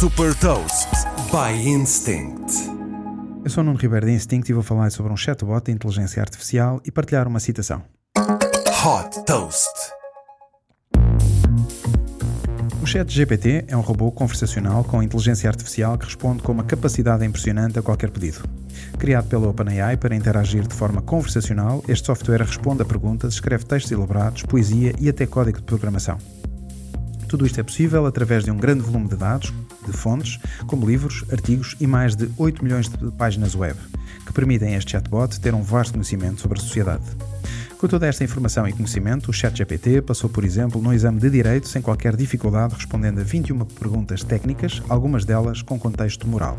Super Toast by Instinct. Eu sou o Nuno Ribeiro da Instinct e vou falar sobre um chatbot de inteligência artificial e partilhar uma citação. Hot Toast. O chat GPT é um robô conversacional com inteligência artificial que responde com uma capacidade impressionante a qualquer pedido. Criado pela OpenAI para interagir de forma conversacional, este software responde a perguntas, escreve textos elaborados, poesia e até código de programação. Tudo isto é possível através de um grande volume de dados, de fontes, como livros, artigos e mais de 8 milhões de páginas web, que permitem a este chatbot ter um vasto conhecimento sobre a sociedade. Com toda esta informação e conhecimento, o ChatGPT passou, por exemplo, no exame de Direito sem qualquer dificuldade, respondendo a 21 perguntas técnicas, algumas delas com contexto moral.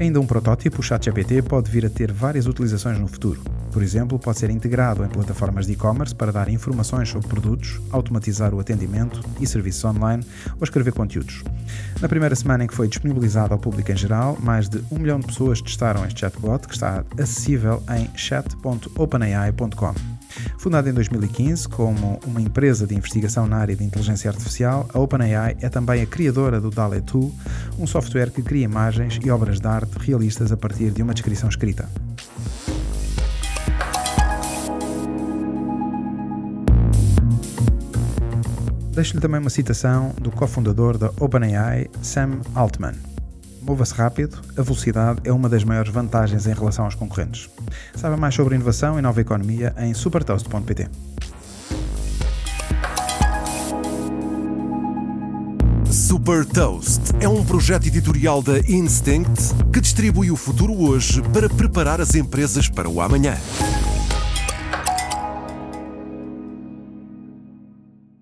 Ainda um protótipo, o ChatGPT pode vir a ter várias utilizações no futuro. Por exemplo, pode ser integrado em plataformas de e-commerce para dar informações sobre produtos, automatizar o atendimento e serviços online ou escrever conteúdos. Na primeira semana em que foi disponibilizado ao público em geral, mais de um milhão de pessoas testaram este chatbot, que está acessível em chat.openai.com. Fundada em 2015 como uma empresa de investigação na área de inteligência artificial, a OpenAI é também a criadora do DALL-E 2, um software que cria imagens e obras de arte realistas a partir de uma descrição escrita. Deixo-lhe também uma citação do cofundador da OpenAI, Sam Altman. Mova-se rápido, a velocidade é uma das maiores vantagens em relação aos concorrentes. Saiba mais sobre inovação e nova economia em supertoast.pt. Super Toast é um projeto editorial da Instinct que distribui o futuro hoje para preparar as empresas para o amanhã.